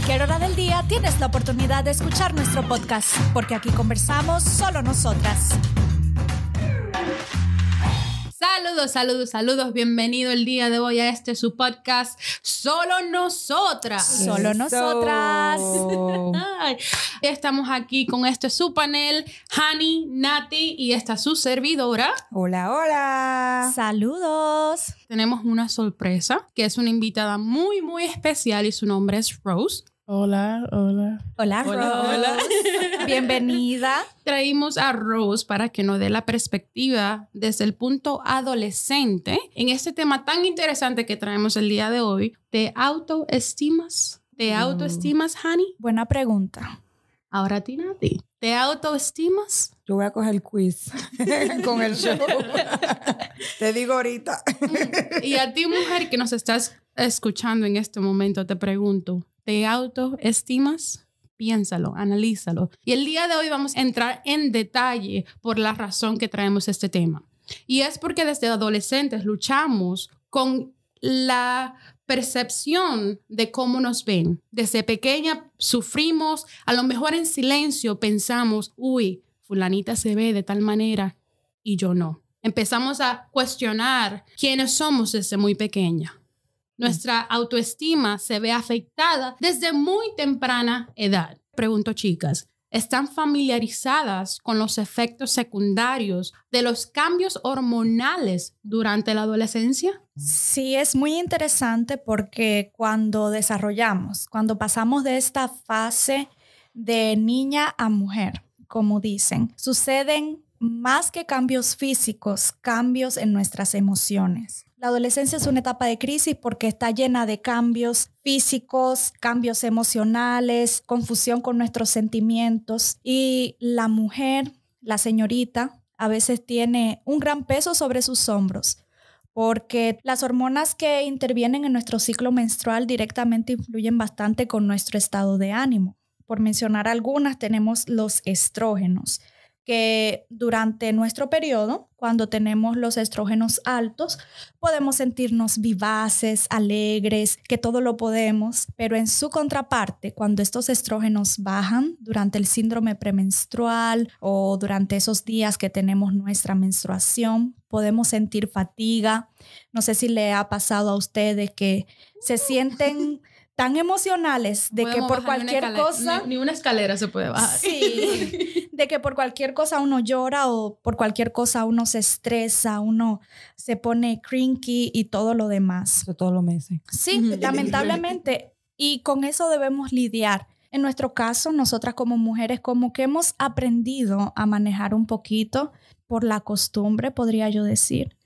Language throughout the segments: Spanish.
cualquier hora del día tienes la oportunidad de escuchar nuestro podcast, porque aquí conversamos solo nosotras. Saludos, saludos, saludos. Bienvenido el día de hoy a este su podcast Solo Nosotras. Solo nosotras. Estamos aquí con este su panel, Hani, Nati y esta su servidora. Hola, hola. Saludos. Tenemos una sorpresa, que es una invitada muy, muy especial y su nombre es Rose. Hola, hola. Hola, Hola, Rose. hola. Bienvenida. Traímos a Rose para que nos dé la perspectiva desde el punto adolescente en este tema tan interesante que traemos el día de hoy. ¿Te autoestimas? ¿Te autoestimas, Hani? Buena pregunta. Ahora a ti, Nati. ¿Te autoestimas? Yo voy a coger el quiz con el show. Te digo ahorita. Y a ti, mujer que nos estás escuchando en este momento, te pregunto, ¿te autoestimas? Piénsalo, analízalo. Y el día de hoy vamos a entrar en detalle por la razón que traemos este tema. Y es porque desde adolescentes luchamos con la percepción de cómo nos ven. Desde pequeña sufrimos, a lo mejor en silencio pensamos, uy, fulanita se ve de tal manera y yo no. Empezamos a cuestionar quiénes somos desde muy pequeña. Nuestra autoestima se ve afectada desde muy temprana edad. Pregunto, chicas, ¿están familiarizadas con los efectos secundarios de los cambios hormonales durante la adolescencia? Sí, es muy interesante porque cuando desarrollamos, cuando pasamos de esta fase de niña a mujer, como dicen, suceden más que cambios físicos, cambios en nuestras emociones. La adolescencia es una etapa de crisis porque está llena de cambios físicos, cambios emocionales, confusión con nuestros sentimientos y la mujer, la señorita, a veces tiene un gran peso sobre sus hombros porque las hormonas que intervienen en nuestro ciclo menstrual directamente influyen bastante con nuestro estado de ánimo. Por mencionar algunas, tenemos los estrógenos, que durante nuestro periodo, cuando tenemos los estrógenos altos, podemos sentirnos vivaces, alegres, que todo lo podemos, pero en su contraparte, cuando estos estrógenos bajan durante el síndrome premenstrual o durante esos días que tenemos nuestra menstruación, podemos sentir fatiga. No sé si le ha pasado a ustedes que se sienten tan emocionales de que por cualquier cosa... Ni, ni una escalera se puede bajar. Sí, de que por cualquier cosa uno llora o por cualquier cosa uno se estresa, uno se pone crinky y todo lo demás. Eso todos los meses. Sí, lamentablemente. Y con eso debemos lidiar. En nuestro caso, nosotras como mujeres, como que hemos aprendido a manejar un poquito por la costumbre, podría yo decir.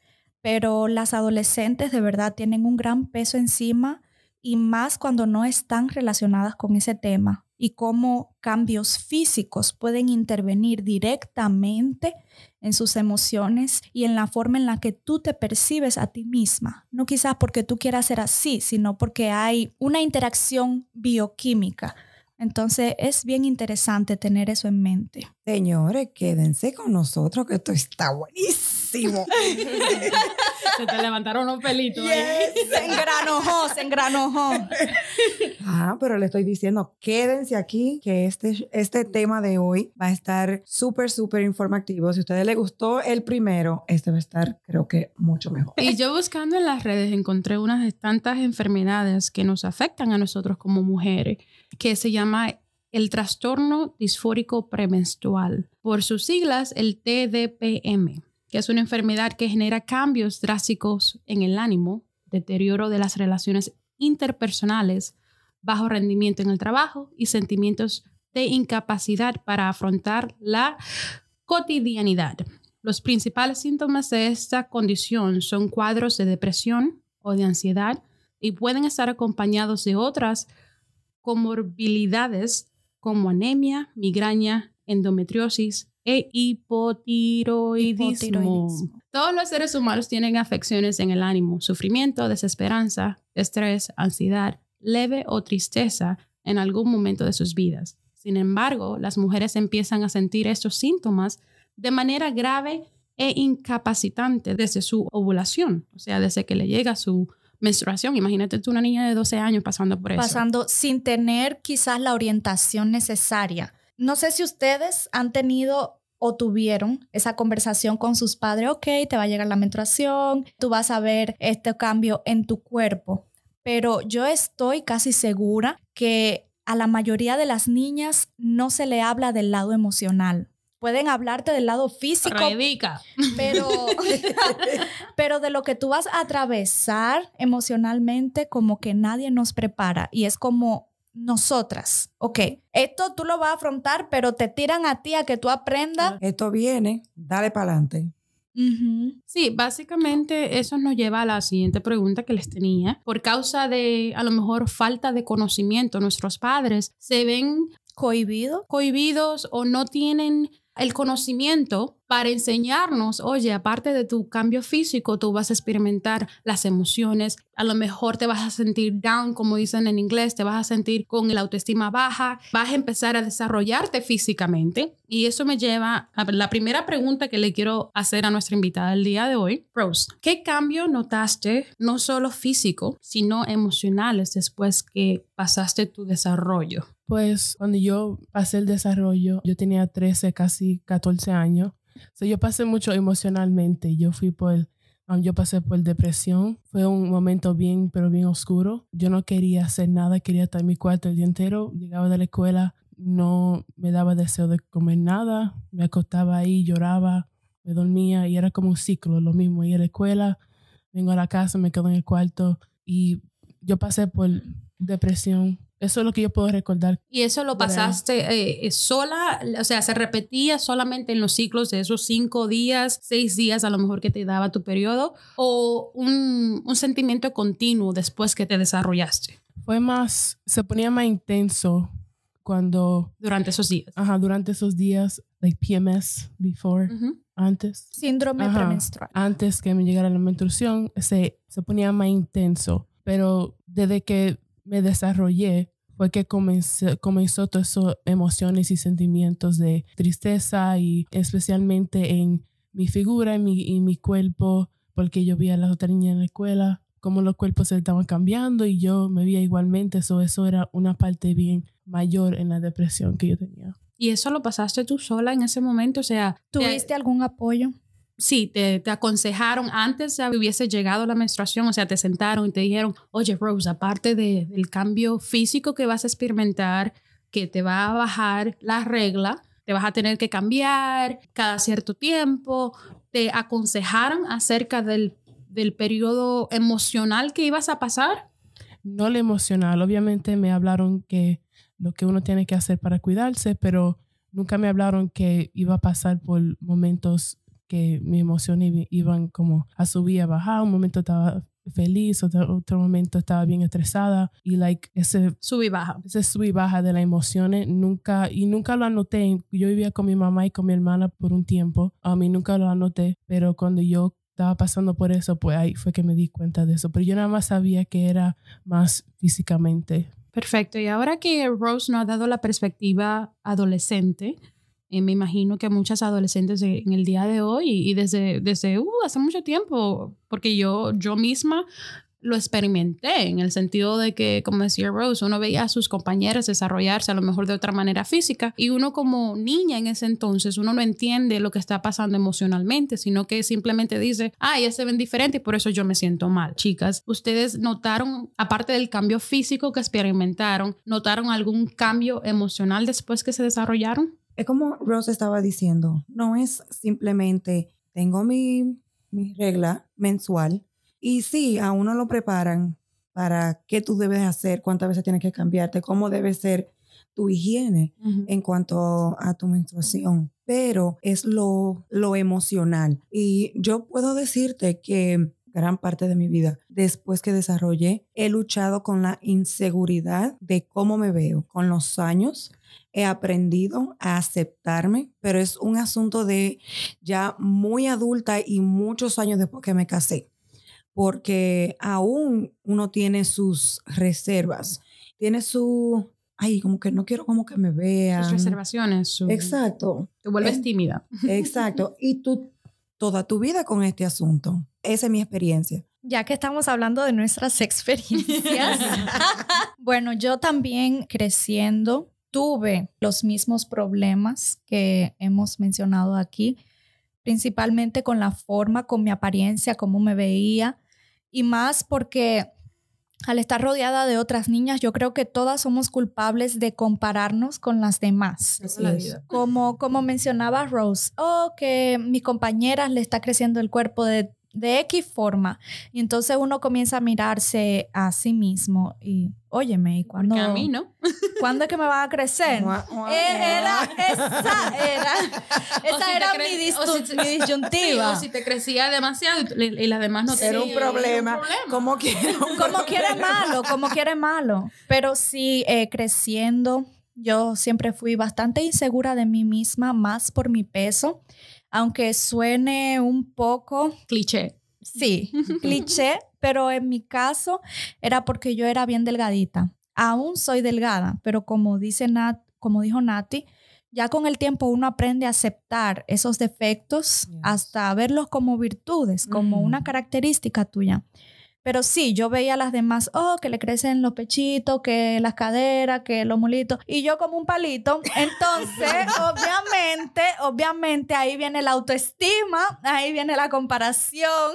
Pero las adolescentes de verdad tienen un gran peso encima y más cuando no están relacionadas con ese tema y cómo cambios físicos pueden intervenir directamente en sus emociones y en la forma en la que tú te percibes a ti misma. No quizás porque tú quieras ser así, sino porque hay una interacción bioquímica. Entonces es bien interesante tener eso en mente. Señores, quédense con nosotros que esto está buenísimo. Se te levantaron los pelitos. ahí. Se engranojó, se engranojó. Ah, pero le estoy diciendo, quédense aquí, que este, este tema de hoy va a estar súper, súper informativo. Si a ustedes les gustó el primero, este va a estar, creo que, mucho mejor. Y yo buscando en las redes encontré unas de tantas enfermedades que nos afectan a nosotros como mujeres, que se llama el trastorno disfórico premenstrual, por sus siglas el TDPM, es una enfermedad que genera cambios drásticos en el ánimo, deterioro de las relaciones interpersonales, bajo rendimiento en el trabajo y sentimientos de incapacidad para afrontar la cotidianidad. Los principales síntomas de esta condición son cuadros de depresión o de ansiedad y pueden estar acompañados de otras comorbilidades como anemia, migraña, endometriosis e hipotiroidismo. Hipotiroidismo. Todos los seres humanos tienen afecciones en el ánimo, sufrimiento, desesperanza, estrés, ansiedad, leve o tristeza en algún momento de sus vidas. Sin embargo, las mujeres empiezan a sentir estos síntomas de manera grave e incapacitante desde su ovulación, o sea, desde que le llega su menstruación. Imagínate tú una niña de 12 años pasando por eso. Pasando sin tener quizás la orientación necesaria. No sé si ustedes han tenido o tuvieron esa conversación con sus padres, ok, te va a llegar la menstruación, tú vas a ver este cambio en tu cuerpo, pero yo estoy casi segura que a la mayoría de las niñas no se le habla del lado emocional. Pueden hablarte del lado físico, pero de lo que tú vas a atravesar emocionalmente, como que nadie nos prepara. Y es como nosotras, ok, esto tú lo vas a afrontar, pero te tiran a ti a que tú aprendas. Esto viene, dale para adelante. Sí, básicamente eso nos lleva a la siguiente pregunta que les tenía. Por causa de a lo mejor falta de conocimiento, nuestros padres se ven Cohibido. cohibidos o no tienen el conocimiento para enseñarnos, oye, aparte de tu cambio físico, tú vas a experimentar las emociones, a lo mejor te vas a sentir down, como dicen en inglés, te vas a sentir con la autoestima baja, vas a empezar a desarrollarte físicamente. Y eso me lleva a la primera pregunta que le quiero hacer a nuestra invitada el día de hoy. Rose, ¿qué cambio notaste, no solo físico, sino emocionales después que pasaste tu desarrollo? Pues cuando yo pasé el desarrollo, yo tenía 13, casi 14 años. So, yo pasé mucho emocionalmente. Yo fui por, um, yo pasé por depresión. Fue un momento bien, pero bien oscuro. Yo no quería hacer nada, quería estar en mi cuarto el día entero. Llegaba de la escuela, no me daba deseo de comer nada. Me acostaba ahí, lloraba, me dormía y era como un ciclo, lo mismo. Ir a la escuela, vengo a la casa, me quedo en el cuarto y yo pasé por depresión. Eso es lo que yo puedo recordar. Y eso lo pasaste eh, sola, o sea, se repetía solamente en los ciclos de esos cinco días, seis días a lo mejor que te daba tu periodo, o un, un sentimiento continuo después que te desarrollaste Fue más, se ponía más intenso cuando, durante esos días. ajá, durante esos días, like PMS, before, Ujú. antes, Síndrome Ajá. premenstrual. antes que me llegara la menstruación, se, se ponía más intenso. Pero desde que me desarrollé, fue que comencé, comenzó todas esas emociones y sentimientos de tristeza y especialmente en mi figura, en mi, y mi cuerpo, porque yo veía a las otras niñas en la escuela, cómo los cuerpos se estaban cambiando y yo me veía igualmente. Eso, eso era una parte bien mayor en la depresión que yo tenía. Y eso lo pasaste tú sola en ese momento, o sea, te- ¿Tuviste algún apoyo? Sí, te, aconsejaron antes de hubiese llegado la menstruación, o sea, te sentaron y te dijeron, oye, Rose, aparte de- del cambio físico que vas a experimentar, que te va a bajar la regla, te vas a tener que cambiar cada cierto tiempo, te aconsejaron acerca del, del periodo emocional que ibas a pasar. no lo emocional. Obviamente me hablaron que lo que uno tiene que hacer para cuidarse, pero nunca me hablaron que iba a pasar por momentos que mis emociones iba- iban como a subir, a bajar. Un momento estaba feliz, otro, otro momento estaba bien estresada y like ese Sub y baja. ese sub y baja de las emociones nunca y nunca lo anoté. Yo vivía con mi mamá y con mi hermana por un tiempo. A mí nunca lo anoté, pero cuando yo estaba pasando por eso, pues ahí fue que me di cuenta de eso. Pero yo nada más sabía que era más físicamente. Perfecto. Y ahora que Rose nos ha dado la perspectiva adolescente, me imagino que muchas adolescentes en el día de hoy y, desde, desde uh, hace mucho tiempo, porque yo, yo misma lo experimenté en el sentido de que, como decía Rose, uno veía a sus compañeras desarrollarse a lo mejor de otra manera física y uno como niña en ese entonces, uno no entiende lo que está pasando emocionalmente, sino que simplemente dice, ah, ellas se ven diferentes y por eso yo me siento mal. Chicas, ¿ustedes notaron, aparte del cambio físico que experimentaron, notaron algún cambio emocional después que se desarrollaron? Es como Rose estaba diciendo, no es simplemente tengo mi, mi regla mensual y sí, a uno lo preparan para qué tú debes hacer, cuántas veces tienes que cambiarte, cómo debe ser tu higiene en cuanto a tu menstruación, pero es lo, lo emocional. Y yo puedo decirte que gran parte de mi vida, después que desarrollé, he luchado con la inseguridad de cómo me veo. Con los años he aprendido a aceptarme, pero es un asunto de ya muy adulta y muchos años después que me casé, porque aún uno tiene sus reservas, tiene su, ay, como que no quiero como que me vean. Sus reservaciones. su- Exacto. Te vuelves tímida. Exacto. Y tú, toda tu vida con este asunto. Esa es mi experiencia. Ya que estamos hablando de nuestras experiencias. bueno, yo también creciendo tuve los mismos problemas que hemos mencionado aquí, principalmente con la forma, con mi apariencia, cómo me veía, y más porque al estar rodeada de otras niñas, yo creo que todas somos culpables de compararnos con las demás. Es. Como, como mencionaba Rose, oh, que mi compañera le está creciendo el cuerpo de, de X forma. Y entonces uno comienza a mirarse a sí mismo y, óyeme, ¿y cuándo, Que a mí no. ¿cuándo es que me va a crecer? Mua, mua, Eh, Era, esa era, esa si te era mi, o si te- mi disyuntiva. Sí, o si te crecía demasiado y, y las demás no te Era un Sí, problema. era un problema. Como quiera. un como quiere malo, como quiere malo. Pero sí, eh, creciendo, yo siempre fui bastante insegura de mí misma, más por mi peso, aunque suene un poco, Cliché. sí, cliché, pero en mi caso era porque yo era bien delgadita. Aún soy delgada, pero como dice Nat, como dijo Nati, ya con el tiempo uno aprende a aceptar esos defectos Yes. hasta verlos como virtudes, como una característica tuya. Pero sí, yo veía a las demás, oh, que le crecen los pechitos, que las caderas, que los mulitos, y yo como un palito. Entonces, obviamente, obviamente ahí viene la autoestima, ahí viene la comparación.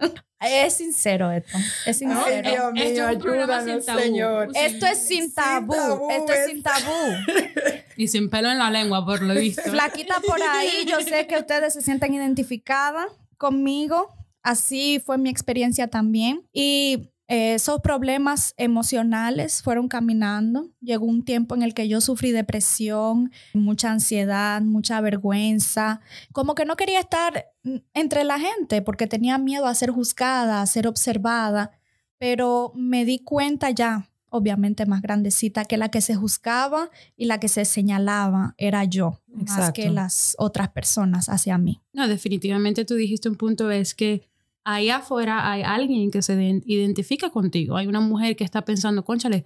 es sincero esto, es Ay, sincero. Dios mío, Esto es un programa ayúdanos, sin tabú. Señor. Esto es sin Sin tabú, tabú, esto es es- sin tabú. Y sin pelo en la lengua, por lo visto. Flaquita por ahí, yo sé que ustedes se sienten identificadas conmigo. Así fue mi experiencia también. Y eh, esos problemas emocionales fueron caminando. Llegó un tiempo en el que yo sufrí depresión, mucha ansiedad, mucha vergüenza. Como que no quería estar entre la gente porque tenía miedo a ser juzgada, a ser observada. Pero me di cuenta ya, obviamente más grandecita, que la que se juzgaba y la que se señalaba era yo, más que las otras personas hacia mí. No, definitivamente tú dijiste un punto, es que ahí afuera hay alguien que se ident- identifica contigo. Hay una mujer que está pensando, conchale,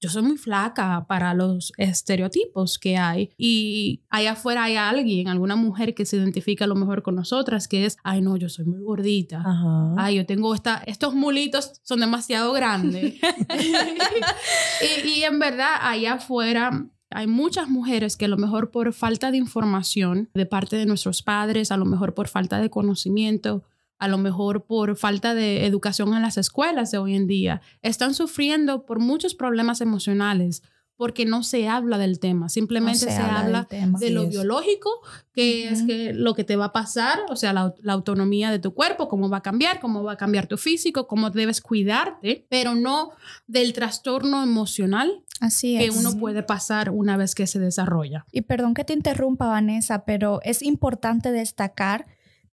yo soy muy flaca para los estereotipos que hay. Y allá afuera hay alguien, alguna mujer que se identifica a lo mejor con nosotras, que es, ay no, yo soy muy gordita. Ajá. Ay, yo tengo esta, estos mulitos son demasiado grandes. y, y en verdad, allá afuera hay muchas mujeres que a lo mejor por falta de información de parte de nuestros padres, a lo mejor por falta de conocimiento, a lo mejor por falta de educación en las escuelas de hoy en día, están sufriendo por muchos problemas emocionales porque no se habla del tema, simplemente No se, habla de lo es. biológico, que es que lo que te va a pasar, o sea, la, la autonomía de tu cuerpo, cómo va a cambiar, cómo va a cambiar tu físico, cómo debes cuidarte, pero no del trastorno emocional Así que uno puede pasar una vez que se desarrolla. Y perdón que te interrumpa, Vanessa, pero es importante destacar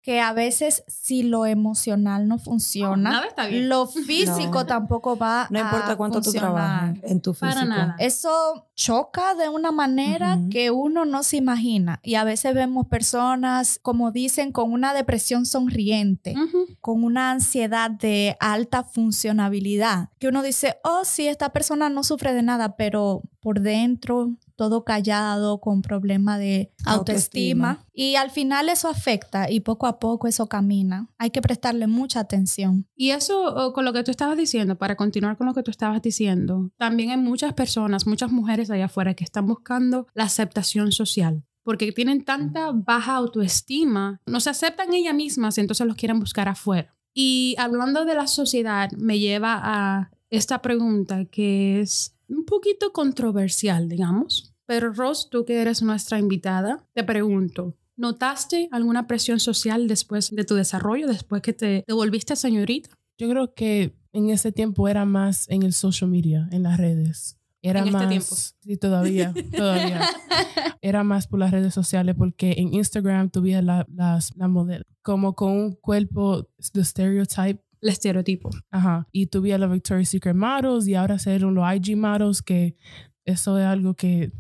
que a veces si lo emocional no funciona, No, nada está bien. lo físico No. tampoco va No importa a cuánto tú funcionar. trabajes en tu físico. Para nada. Eso choca de una manera que uno no se imagina. Y a veces vemos personas, como dicen, con una depresión sonriente, con una ansiedad de alta funcionabilidad, que uno dice, oh, sí, esta persona no sufre de nada, pero por dentro todo callado, con problema de autoestima. Autoestima. Y al final eso afecta y poco a poco eso camina. Hay que prestarle mucha atención. Y eso, con lo que tú estabas diciendo, para continuar con lo que tú estabas diciendo, también hay muchas personas, muchas mujeres allá afuera que están buscando la aceptación social. Porque tienen tanta baja autoestima, no se aceptan ellas mismas y entonces los quieren buscar afuera. Y hablando de la sociedad, me lleva a esta pregunta que es un poquito controversial, digamos. Pero Ross, tú que eres nuestra invitada, te pregunto, ¿notaste alguna presión social después de tu desarrollo, después que te, te volviste señorita? Yo creo que en ese tiempo era más en el social media, en las redes. Era En este más. tiempo. Sí, todavía, todavía. Era más por las redes sociales porque en Instagram la, las, la modelo como con un cuerpo de stereotype. El estereotipo. Ajá. Y tuviera los Victoria's Secret models y ahora ser los IG models que eso es algo que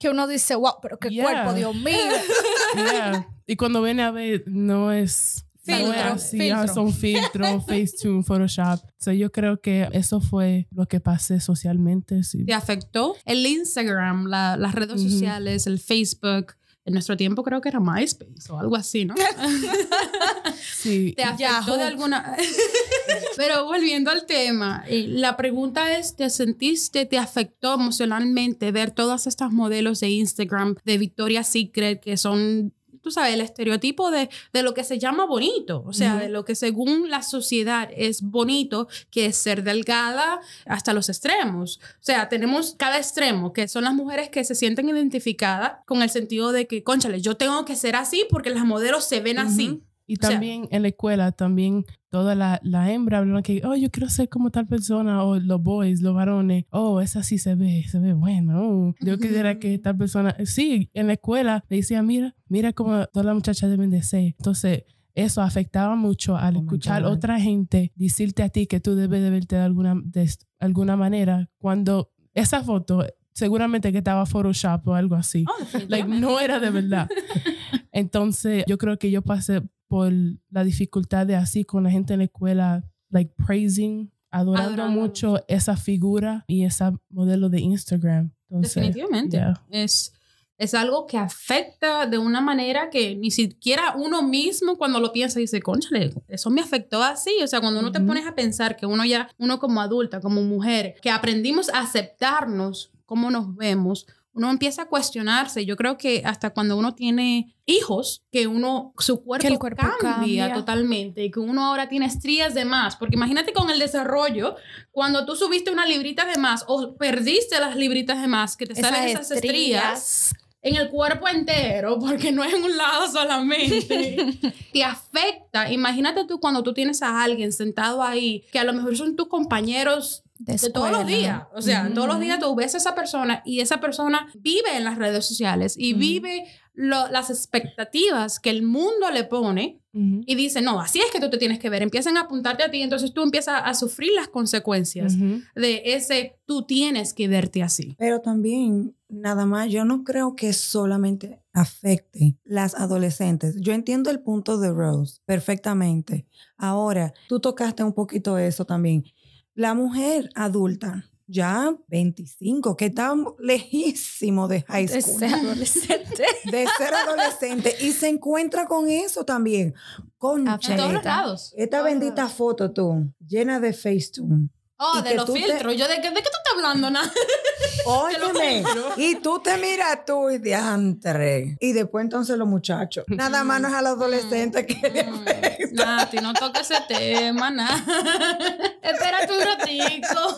Que uno dice, wow, pero qué Yeah. cuerpo, Dios mío. Yeah. Y cuando viene a ver, no es. no es Filtro, así, filtro. son filtros, Facetune, Photoshop. So yo creo que eso fue lo que pasé socialmente. Sí. ¿Te afectó? El Instagram, la- las redes sociales, el Facebook, En nuestro tiempo creo que era MySpace o algo así, ¿no? Sí. ¿Te afectó de alguna? Pero volviendo al tema, eh, la pregunta es, ¿te sentiste, te afectó emocionalmente ver todas estas modelos de Instagram de Victoria's Secret que son, tú sabes, el estereotipo de, de lo que se llama bonito, o sea, de lo que según la sociedad es bonito, que es ser delgada hasta los extremos. O sea, tenemos cada extremo, que son las mujeres que se sienten identificadas con el sentido de que, conchale, yo tengo que ser así porque las modelos se ven así. Y O sea- también en la escuela, también toda la, la hembra hablan que, oh, yo quiero ser como tal persona, o los boys, los varones, oh, esa sí se ve, se ve bueno, oh, yo quisiera que tal persona, sí, en la escuela le decía, mira, mira cómo todas las muchachas deben de ser. Entonces, eso afectaba mucho al Oh escuchar otra gente decirte a ti que tú debes de verte de alguna, de alguna manera, cuando esa foto seguramente que estaba Photoshop o algo así. Oh, Like, no era de verdad. Entonces, yo creo que yo pasé por la dificultad de así con la gente en la escuela, like praising, adorando, Adorando mucho esa figura y esa modelo de Instagram. Entonces, Definitivamente. yeah. Es, es algo que afecta de una manera que ni siquiera uno mismo cuando lo piensa dice, conchale, eso me afectó así. O sea, cuando uno te pones a pensar que uno ya, uno como adulta, como mujer, que aprendimos a aceptarnos cómo nos vemos, uno empieza a cuestionarse. Yo creo que hasta cuando uno tiene hijos, que uno, su cuerpo, el cuerpo cambia, cambia. totalmente y que uno ahora tiene estrías de más. Porque imagínate con el desarrollo, cuando tú subiste una librita de más o perdiste las libritas de más, que te salen esas estrías en el cuerpo entero, porque no es en un lado solamente, te afecta. Imagínate tú cuando tú tienes a alguien sentado ahí, que a lo mejor son tus compañeros de, de todos los días. O sea, Ujú. todos los días tú ves a esa persona y esa persona vive en las redes sociales y Ujú. vive lo- las expectativas que el mundo le pone Y dice, no, así es que tú te tienes que ver. Empiezan a apuntarte a ti, entonces tú empiezas a sufrir las consecuencias de ese tú tienes que verte así. Pero también, nada más, yo no creo que solamente afecte las adolescentes. Yo entiendo el punto de Rose perfectamente. Ahora, tú tocaste un poquito eso también. La mujer adulta, ya 25, que está lejísimo de high De school, ser adolescente. de ser adolescente, y se encuentra con eso también. Con todos los lados. esta Todos bendita lados. foto tú, llena de Facetune. Oh, de los te- filtros. Yo, ¿de qué, ¿de qué tú estás hablando? Nada. Óyeme, y tú te miras tú y diantre. Y después entonces los muchachos. Nada más no es a los adolescentes que le afecta. Nati, no toques ese tema, nada. Espérate un ratico.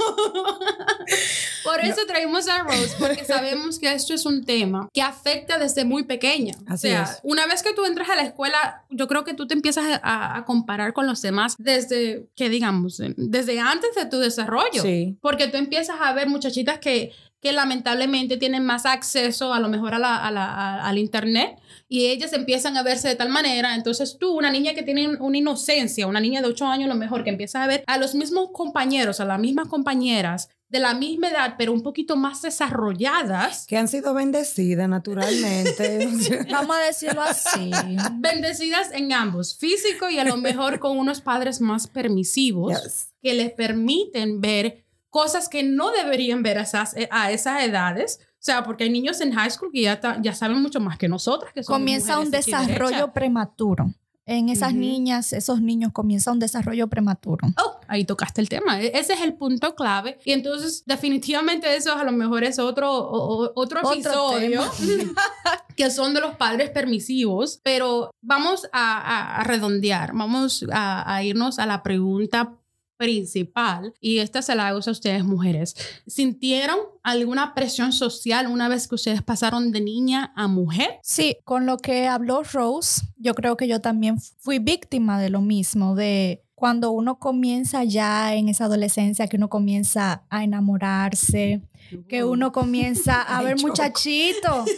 Por eso traímos a Rose, porque sabemos que esto es un tema que afecta desde muy pequeña. Así o sea, es. una vez que tú entras a la escuela, yo creo que tú te empiezas a, a comparar con los demás desde, que digamos, desde antes de tu desarrollo. Sí. Porque tú empiezas a ver muchachitas que, que lamentablemente tienen más acceso a lo mejor a la, a la- a- al internet y ellas empiezan a verse de tal manera. Entonces tú, una niña que tiene una inocencia, una niña de 8 años a lo mejor, que empieza a ver a los mismos compañeros, a las mismas compañeras de la misma edad, pero un poquito más desarrolladas, Que han sido bendecidas naturalmente. Vamos a decirlo así. bendecidas en ambos, físico y a lo mejor con unos padres más permisivos. Yes. que les permiten ver cosas que no deberían ver a esas, a esas edades. O sea, porque hay niños en high school que ya, ta- ya saben mucho más que nosotras. Que Comienza un desarrollo prematuro. En esas Ujú. niñas, esos niños, comienza un desarrollo prematuro. Oh, ahí tocaste el tema. E- Ese es el punto clave. Y entonces, definitivamente, eso a lo mejor es otro, o- o- otro Otro episodio que son de los padres permisivos. Pero vamos a, a- a redondear, vamos a, a irnos a la pregunta principal y esta se la hago a ustedes mujeres. ¿Sintieron alguna presión social una vez que ustedes pasaron de niña a mujer? Sí, con lo que habló Rose, yo creo que yo también fui víctima de lo mismo, de cuando uno comienza ya en esa adolescencia, que uno comienza a enamorarse, que uno comienza a ver Choco. muchachitos.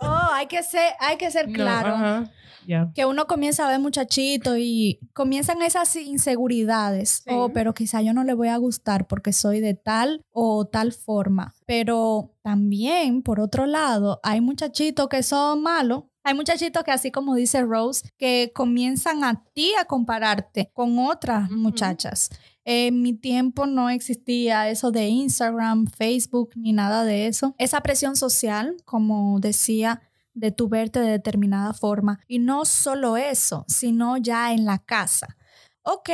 Oh, hay que ser, hay que ser claro. Que uno comienza a ver muchachitos y comienzan esas inseguridades. Sí. Oh, pero quizá yo no le voy a gustar porque soy de tal o tal forma. Pero también, por otro lado, hay muchachitos que son malos. Hay muchachitos que, así como dice Rose, que comienzan a ti a compararte con otras muchachas. En mi tiempo no existía eso de Instagram, Facebook, ni nada de eso. Esa presión social, como decía, de tu verte de determinada forma. Y no solo eso, sino ya en la casa. Ok,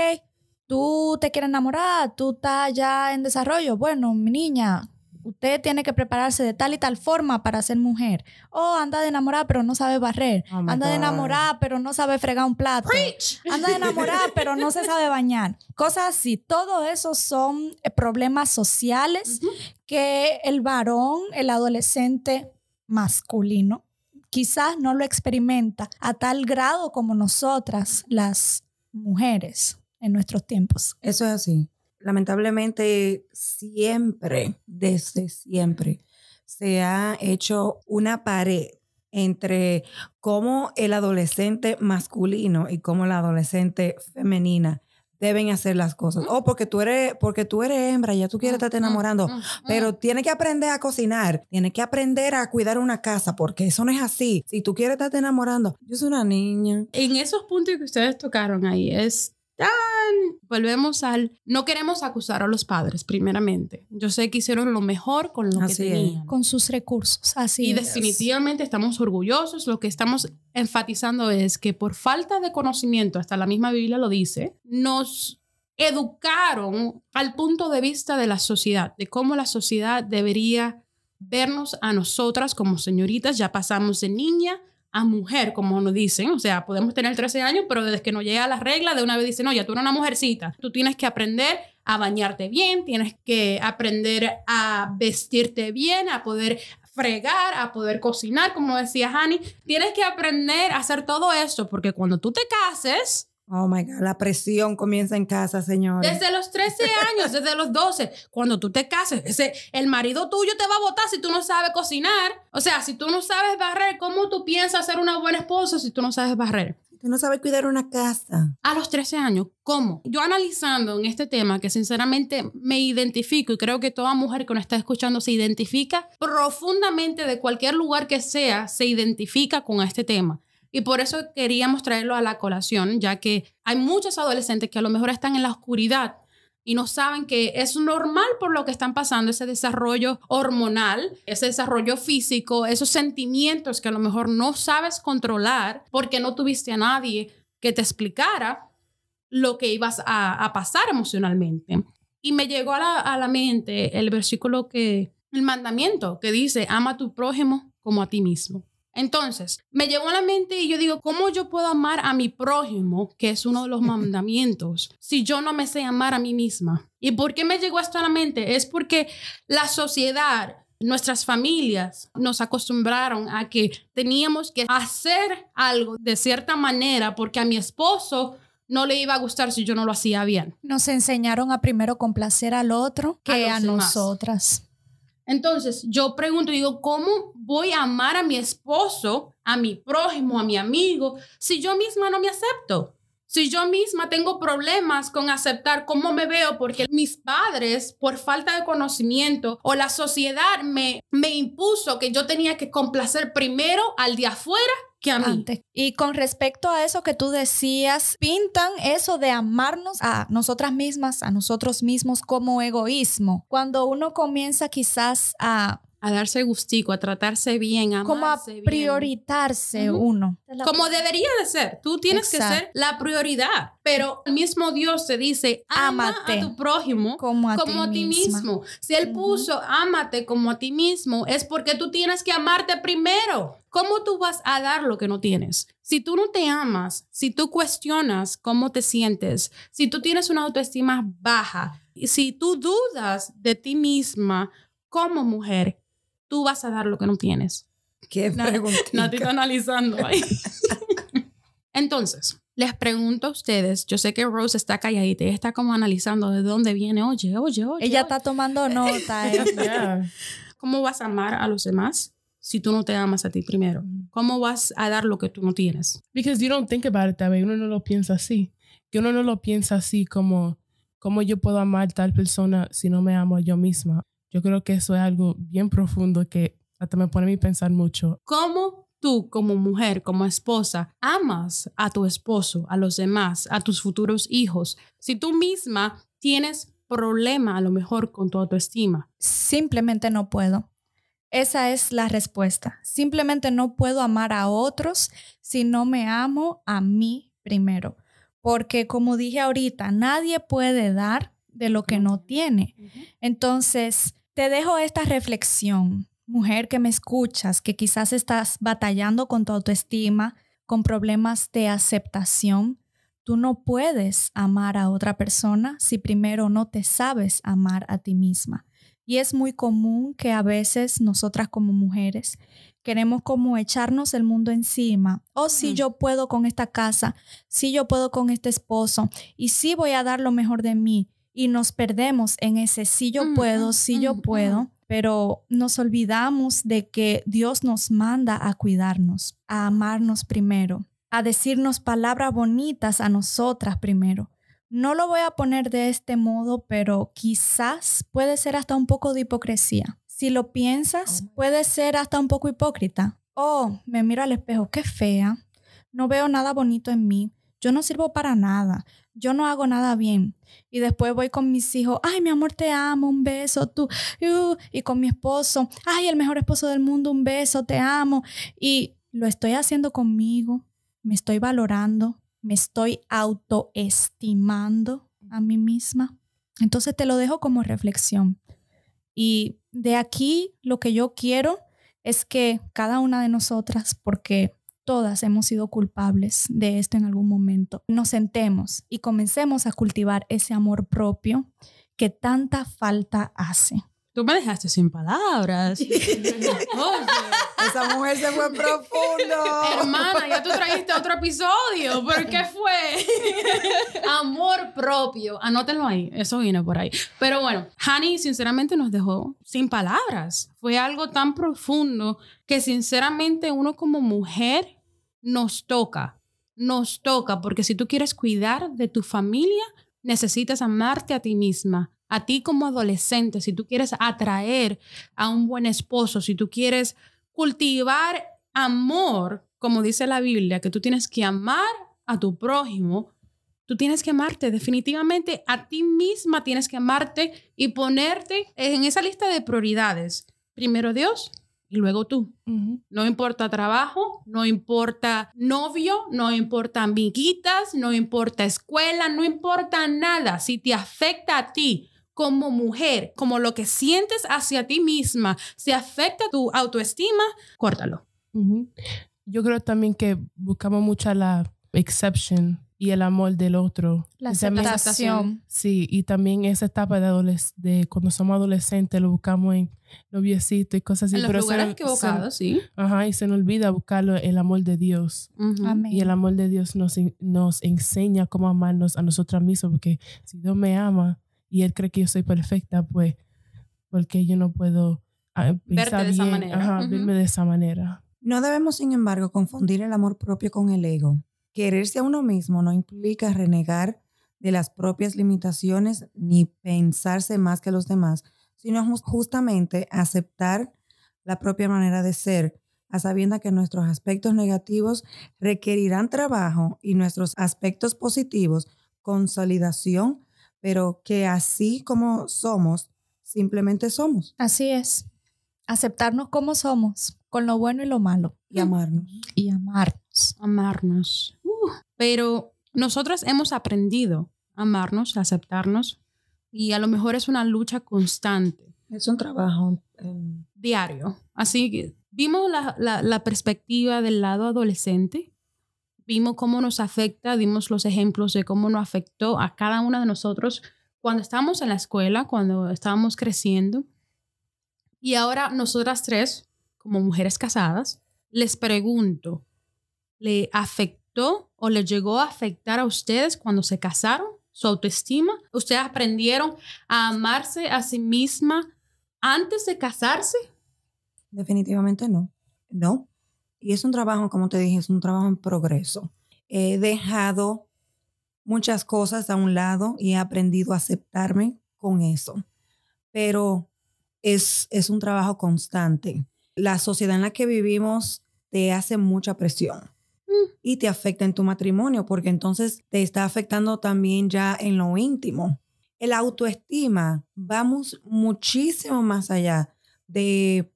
tú te quieres enamorar, tú estás ya en desarrollo. Bueno, mi niña, usted tiene que prepararse de tal y tal forma para ser mujer. O anda de enamorada pero no sabe barrer. Oh anda de enamorada pero no sabe fregar un plato. Anda de enamorada pero no se sabe bañar. Cosas así. Todo eso son eh, problemas sociales que el varón, el adolescente masculino, quizás no lo experimenta a tal grado como nosotras, las mujeres, en nuestros tiempos. Eso es así. Lamentablemente, siempre, desde siempre, se ha hecho una pared entre cómo el adolescente masculino y cómo la adolescente femenina deben hacer las cosas. Oh, porque tú eres, porque tú eres hembra, ya tú quieres estarte enamorando. Pero tienes que aprender a cocinar, tienes que aprender a cuidar una casa, porque eso no es así. Si tú quieres estarte enamorando, yo soy una niña. en esos puntos que ustedes tocaron ahí es tan... Volvemos al... No queremos acusar a los padres, primeramente. Yo sé que hicieron lo mejor con lo Así que es. tenían. Con sus recursos, así Y es. definitivamente estamos orgullosos. Lo que estamos enfatizando es que por falta de conocimiento, hasta la misma Biblia lo dice, nos educaron al punto de vista de la sociedad, de cómo la sociedad debería vernos a nosotras como señoritas. Ya pasamos de niña a mujer, como nos dicen. O sea, podemos tener 13 años, pero desde que nos llega la regla, de una vez dicen, no, ya tú eres una mujercita. Tú tienes que aprender a bañarte bien, tienes que aprender a vestirte bien, a poder fregar, a poder cocinar, como decía Hani. Tienes que aprender a hacer todo esto, porque cuando tú te cases, Oh my God, la presión comienza en casa, señores. desde los 13 años, desde los 12, cuando tú te cases, ese, el marido tuyo te va a votar si tú no sabes cocinar. O sea, si tú no sabes barrer, ¿cómo tú piensas ser una buena esposa si tú no sabes barrer? Tú no sabes cuidar una casa. A los 13 años, ¿cómo? Yo analizando en este tema, que sinceramente me identifico y creo que toda mujer que nos está escuchando se identifica profundamente de cualquier lugar que sea, se identifica con este tema. Y por eso queríamos traerlo a la colación, ya que hay muchos adolescentes que a lo mejor están en la oscuridad y no saben que es normal por lo que están pasando, ese desarrollo hormonal, ese desarrollo físico, esos sentimientos que a lo mejor no sabes controlar porque no tuviste a nadie que te explicara lo que ibas a, pasar emocionalmente. Y me llegó a la, a la mente el versículo que, el mandamiento que dice, ama a tu prójimo como a ti mismo. Entonces, me llegó a la mente y yo digo, ¿cómo yo puedo amar a mi prójimo, que es uno de los mandamientos, si yo no me sé amar a mí misma? ¿Y por qué me llegó esto a la mente? Es porque la sociedad, nuestras familias nos acostumbraron a que teníamos que hacer algo de cierta manera porque a mi esposo no le iba a gustar si yo no lo hacía bien. Nos enseñaron a primero complacer al otro que A a, nosotras. Entonces, yo pregunto, digo, ¿cómo voy a amar a mi esposo, a mi prójimo, a mi amigo, si yo misma no me acepto? Si yo misma tengo problemas con aceptar cómo me veo porque mis padres, por falta de conocimiento o la sociedad me, me impuso que yo tenía que complacer primero al de afuera que a. Y con respecto a eso que tú decías, pintan eso de amarnos a nosotras mismas, a nosotros mismos como egoísmo. Cuando uno comienza quizás a A darse gustico, a tratarse bien, a como a amarse bien. prioritarse Ujú. uno. Como debería de ser. Tú tienes que Exacto. ser la prioridad. Pero el mismo Dios te dice, ama Ámate. a tu prójimo como a, como a ti misma. mismo. Si Él puso, ámate como a ti mismo, es porque tú tienes que amarte primero. ¿Cómo tú vas a dar lo que no tienes? Si tú no te amas, si tú cuestionas cómo te sientes, si tú tienes una autoestima baja, y si tú dudas de ti misma como mujer, tú vas a dar lo que no tienes. Qué No. No te analizando ahí. Entonces, les pregunto a ustedes, yo sé que Rose está calladita y está como analizando de dónde viene, oye, oye, oye. Ella oye. está tomando nota. eh. Yeah. ¿Cómo vas a amar a los demás si tú no te amas a ti primero? ¿Cómo vas a dar lo que tú no tienes? Because you don't think about it that way. Uno no lo piensa así. Que uno no lo piensa así como, ¿cómo yo puedo amar tal persona si no me amo yo misma? Yo creo que eso es algo bien profundo que hasta me pone a mí pensar mucho. ¿Cómo tú como mujer, como esposa, amas a tu esposo, a los demás, a tus futuros hijos, si tú misma tienes problema a lo mejor con tu autoestima? Simplemente no puedo. Esa es la respuesta. Simplemente no puedo amar a otros si no me amo a mí primero. Porque como dije ahorita, nadie puede dar de lo que no tiene. Entonces, te dejo esta reflexión, mujer que me escuchas, que quizás estás batallando con tu autoestima, con problemas de aceptación. Tú no puedes amar a otra persona si primero no te sabes amar a ti misma. Y es muy común que a veces nosotras como mujeres queremos como echarnos el mundo encima. O oh, si yo puedo con esta casa, si yo puedo con este esposo y si voy a dar lo mejor de mí. Y nos perdemos en ese si yo puedo, si yo puedo, pero nos olvidamos de que Dios nos manda a cuidarnos, a amarnos primero, a decirnos palabras bonitas a nosotras primero no lo voy a poner de este modo, pero quizás puede ser hasta un poco de hipocresía. Si lo piensas, oh puede ser hasta un poco hipócrita. Oh, me miro al espejo, qué fea. No veo nada bonito en mí. Yo no sirvo para nada. Yo no hago nada bien. Y después voy con mis hijos, ay, mi amor, te amo, un beso, tú. Uh, y con mi esposo, ay, el mejor esposo del mundo, un beso, te amo. Y lo estoy haciendo conmigo, me estoy valorando, me estoy autoestimando a mí misma. Entonces te lo dejo como reflexión. Y de aquí lo que yo quiero es que cada una de nosotras, porque todas hemos sido culpables de esto en algún momento, nos sentemos y comencemos a cultivar ese amor propio que tanta falta hace. Tú me dejaste sin palabras. Esa mujer se fue profundo. Hermana, ya tú trajiste otro episodio. ¿Por qué fue? Amor propio. Anótenlo ahí. Eso viene por ahí. Pero bueno, Hani sinceramente nos dejó sin palabras. Fue algo tan profundo que sinceramente uno como mujer nos toca. Nos toca porque si tú quieres cuidar de tu familia, necesitas amarte a ti misma a ti como adolescente, si tú quieres atraer a un buen esposo, si tú quieres cultivar amor, como dice la Biblia, que tú tienes que amar a tu prójimo, tú tienes que amarte definitivamente a ti misma, tienes que amarte y ponerte en esa lista de prioridades. Primero Dios, y luego tú. No importa trabajo, no importa novio, no importa amiguitas, no importa escuela, no importa nada. Si te afecta a ti, como mujer, como lo que sientes hacia ti misma, si afecta tu autoestima, córtalo. Yo creo también que buscamos mucha la exception y el amor del otro. La aceptación. Sí, y también esa etapa de, de cuando somos adolescentes lo buscamos en noviecito y cosas así. En los lugares equivocados, sí. Ajá, y se nos olvida buscarlo el amor de Dios. Y el amor de Dios nos, nos enseña cómo amarnos a nosotras mismas, porque si Dios me ama, y él cree que yo soy perfecta, pues, porque yo no puedo ah, pensar de esa manera. verme de esa manera. No debemos, sin embargo, confundir el amor propio con el ego. Quererse a uno mismo no implica renegar de las propias limitaciones ni pensarse más que los demás, sino justamente aceptar la propia manera de ser, a sabienda que nuestros aspectos negativos requerirán trabajo y nuestros aspectos positivos consolidación pero que así como somos, simplemente somos. Así es. Aceptarnos como somos, con lo bueno y lo malo. Y amarnos. Y amarnos. Amarnos. Pero nosotros hemos aprendido a amarnos, a aceptarnos, y a lo mejor es una lucha constante. Es un trabajo diario. Así que vimos la, la perspectiva del lado adolescente, vimos cómo nos afecta, dimos los ejemplos de cómo nos afectó a cada una de nosotros cuando estábamos en la escuela, cuando estábamos creciendo. Y ahora nosotras tres, como mujeres casadas, les pregunto, ¿le afectó o le llegó a afectar a ustedes cuando se casaron? ¿Su autoestima? ¿Ustedes aprendieron a amarse a sí misma antes de casarse? Definitivamente no. No. Y es un trabajo, como te dije, es un trabajo en progreso. He dejado muchas cosas a un lado y he aprendido a aceptarme con eso. Pero es, es un trabajo constante. La sociedad en la que vivimos te hace mucha presión. Y te afecta en tu matrimonio porque entonces te está afectando también ya en lo íntimo. El autoestima, vamos muchísimo más allá de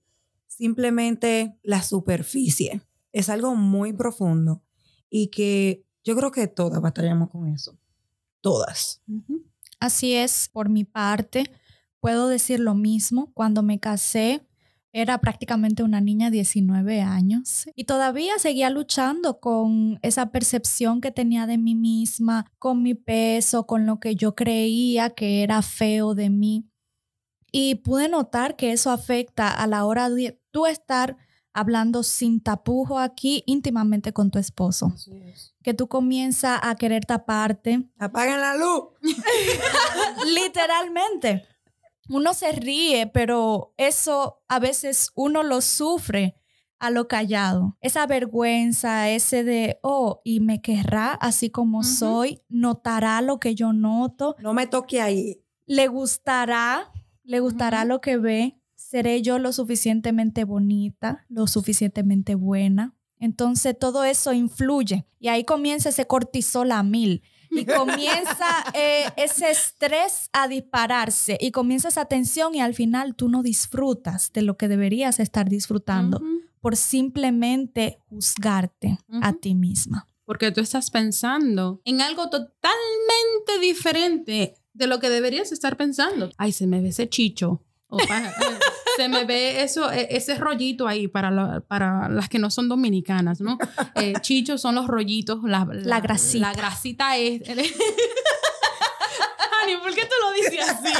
simplemente la superficie. Es algo muy profundo y que yo creo que todas batallamos con eso. Todas. Así es, por mi parte, puedo decir lo mismo. Cuando me casé, era prácticamente una niña de 19 años y todavía seguía luchando con esa percepción que tenía de mí misma, con mi peso, con lo que yo creía que era feo de mí. Y pude notar que eso afecta a la hora de tú estar hablando sin tapujo aquí íntimamente con tu esposo. Que tú comienzas a querer taparte. Apaguen la luz. Literalmente uno se ríe, pero eso a veces uno lo sufre a lo callado. Esa vergüenza, ese de, oh, y me querrá así como soy, notará lo que yo noto. No me toque ahí. Le gustará, le gustará lo que ve. Seré yo lo suficientemente bonita, lo suficientemente buena. Entonces todo eso influye y ahí comienza ese cortisol a mil y comienza eh, ese estrés a dispararse y comienza esa tensión y al final tú no disfrutas de lo que deberías estar disfrutando por simplemente juzgarte a ti misma. Porque tú estás pensando en algo totalmente diferente de lo que deberías estar pensando. Ay, se me ve ese chicho. se me ve eso, e, ese rollito ahí para, para las que no son dominicanas, ¿no? Eh, chichos son los rollitos, la, la, grasita. La grasita es... Ani, ¿por qué tú lo dices así?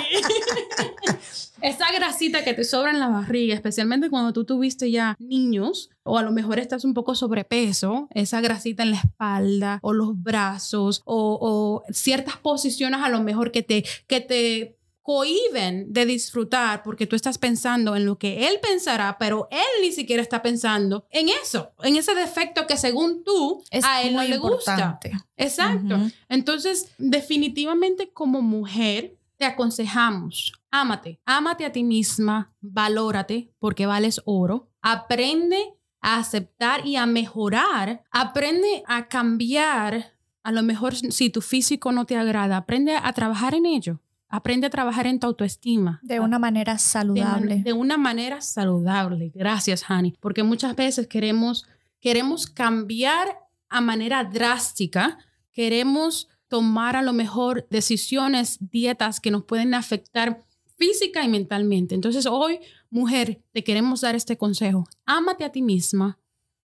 Esa grasita que te sobra en la barriga, especialmente cuando tú tuviste ya niños, o a lo mejor estás un poco sobrepeso, esa grasita en la espalda o los brazos, o, o ciertas posiciones a lo mejor que te, que te cohiben de disfrutar porque tú estás pensando en lo que él pensará, pero él ni siquiera está pensando en eso, en ese defecto que según tú a él no le gusta. Exacto. Entonces, definitivamente como mujer te aconsejamos, ámate, ámate a ti misma, valórate porque vales oro, aprende a aceptar y a mejorar, aprende a cambiar, a lo mejor si tu físico no te agrada, aprende a trabajar en ello Aprende a trabajar en tu autoestima. De una manera saludable. De, una manera saludable. Gracias, Hani. Porque muchas veces queremos, queremos cambiar a manera drástica. Queremos tomar a lo mejor decisiones, dietas que nos pueden afectar física y mentalmente. Entonces hoy, mujer, te queremos dar este consejo. Ámate a ti misma,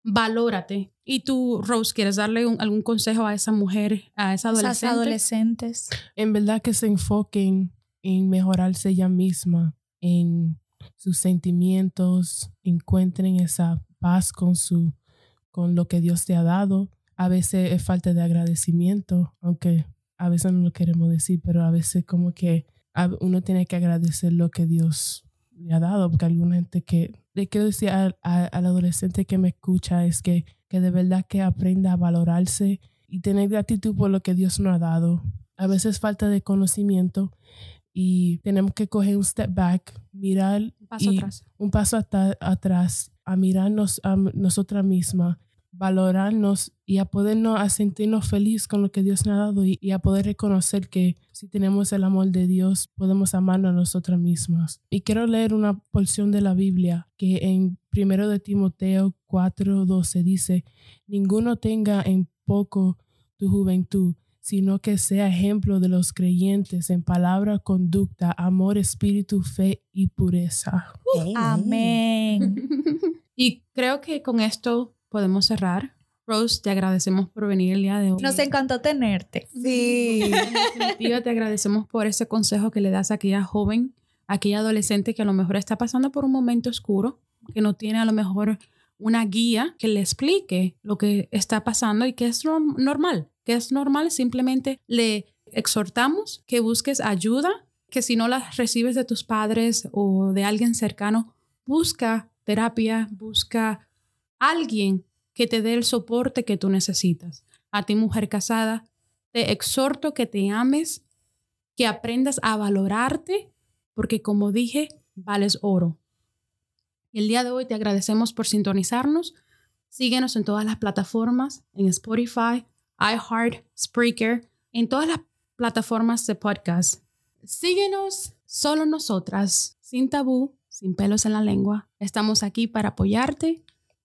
valórate. Y tú, Rose, ¿quieres darle algún consejo a esa mujer, a esa adolescente? Esas adolescentes. En verdad que se enfoquen en mejorarse ella misma, en sus sentimientos, encuentren esa paz con su con lo que Dios te ha dado. A veces es falta de agradecimiento, aunque a veces no lo queremos decir, pero a veces como que uno tiene que agradecer lo que Dios le ha dado, porque alguna gente que le quiero decir al, adolescente que me escucha es que, que de verdad que aprenda a valorarse y tener gratitud por lo que Dios nos ha dado. A veces falta de conocimiento y tenemos que coger un step back, mirar un paso atrás, un paso atrás a mirarnos a nosotras mismas valorarnos y a podernos a sentirnos felices con lo que Dios nos ha dado y, a poder reconocer que si tenemos el amor de Dios podemos amarnos a nosotras mismas. Y quiero leer una porción de la Biblia que en 1 de Timoteo 4:12 dice, ninguno tenga en poco tu juventud, sino que sea ejemplo de los creyentes en palabra, conducta, amor, espíritu, fe y pureza. Amén. y creo que con esto podemos cerrar. Rose, te agradecemos por venir el día de hoy. Nos encantó tenerte. Sí. En te agradecemos por ese consejo que le das a aquella joven, a aquella adolescente que a lo mejor está pasando por un momento oscuro, que no tiene a lo mejor una guía que le explique lo que está pasando y que es normal, que es normal. Simplemente le exhortamos que busques ayuda, que si no la recibes de tus padres o de alguien cercano, busca terapia, busca alguien que te dé el soporte que tú necesitas. A ti, mujer casada, te exhorto que te ames, que aprendas a valorarte, porque como dije, vales oro. El día de hoy te agradecemos por sintonizarnos. Síguenos en todas las plataformas, en Spotify, iHeart, Spreaker, en todas las plataformas de podcast. Síguenos solo nosotras, sin tabú, sin pelos en la lengua. Estamos aquí para apoyarte,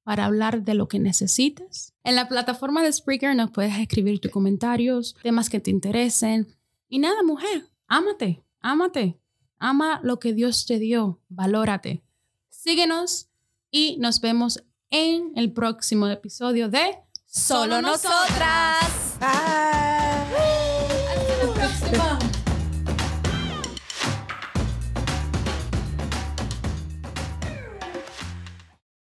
para hablar de lo que necesites. En la plataforma de Spreaker nos puedes escribir tus comentarios, temas que te interesen. Y nada, mujer, ámate, ámate. Ama lo que Dios te dio, valórate. Síguenos y nos vemos en el próximo episodio de Solo nosotras. Bye. Hasta la próxima.